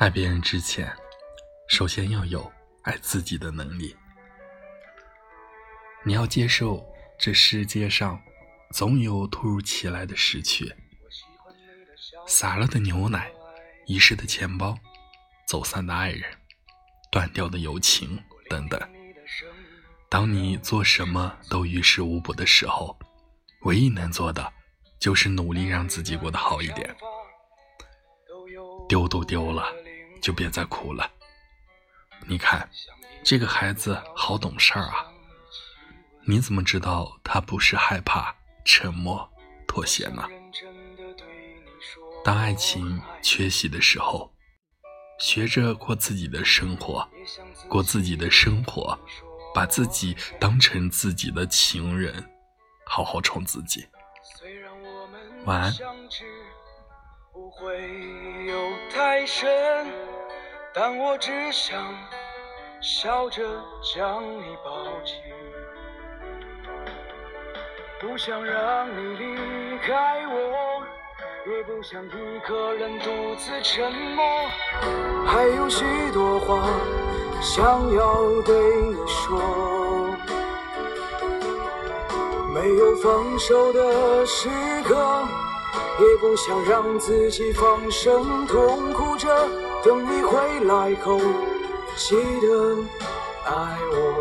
爱别人之前，首先要有爱自己的能力。你要接受这世界上总有突如其来的失去，洒了的牛奶，遗失的钱包，走散的爱人，断掉的友情等等。当你做什么都于事无补的时候，唯一能做的就是努力让自己过得好一点。丢都丢了。就别再哭了。你看，这个孩子好懂事儿啊。你怎么知道他不是害怕、沉默、妥协呢？当爱情缺席的时候，学着过自己的生活，过自己的生活，把自己当成自己的情人，好好宠自己。晚安。不会有太深但我只想笑着将你抱紧，不想让你离开我，也不想一个人独自沉默。还有许多话想要对你说，没有放手的时刻，也不想让自己放声痛哭着。等你回来后，记得爱我。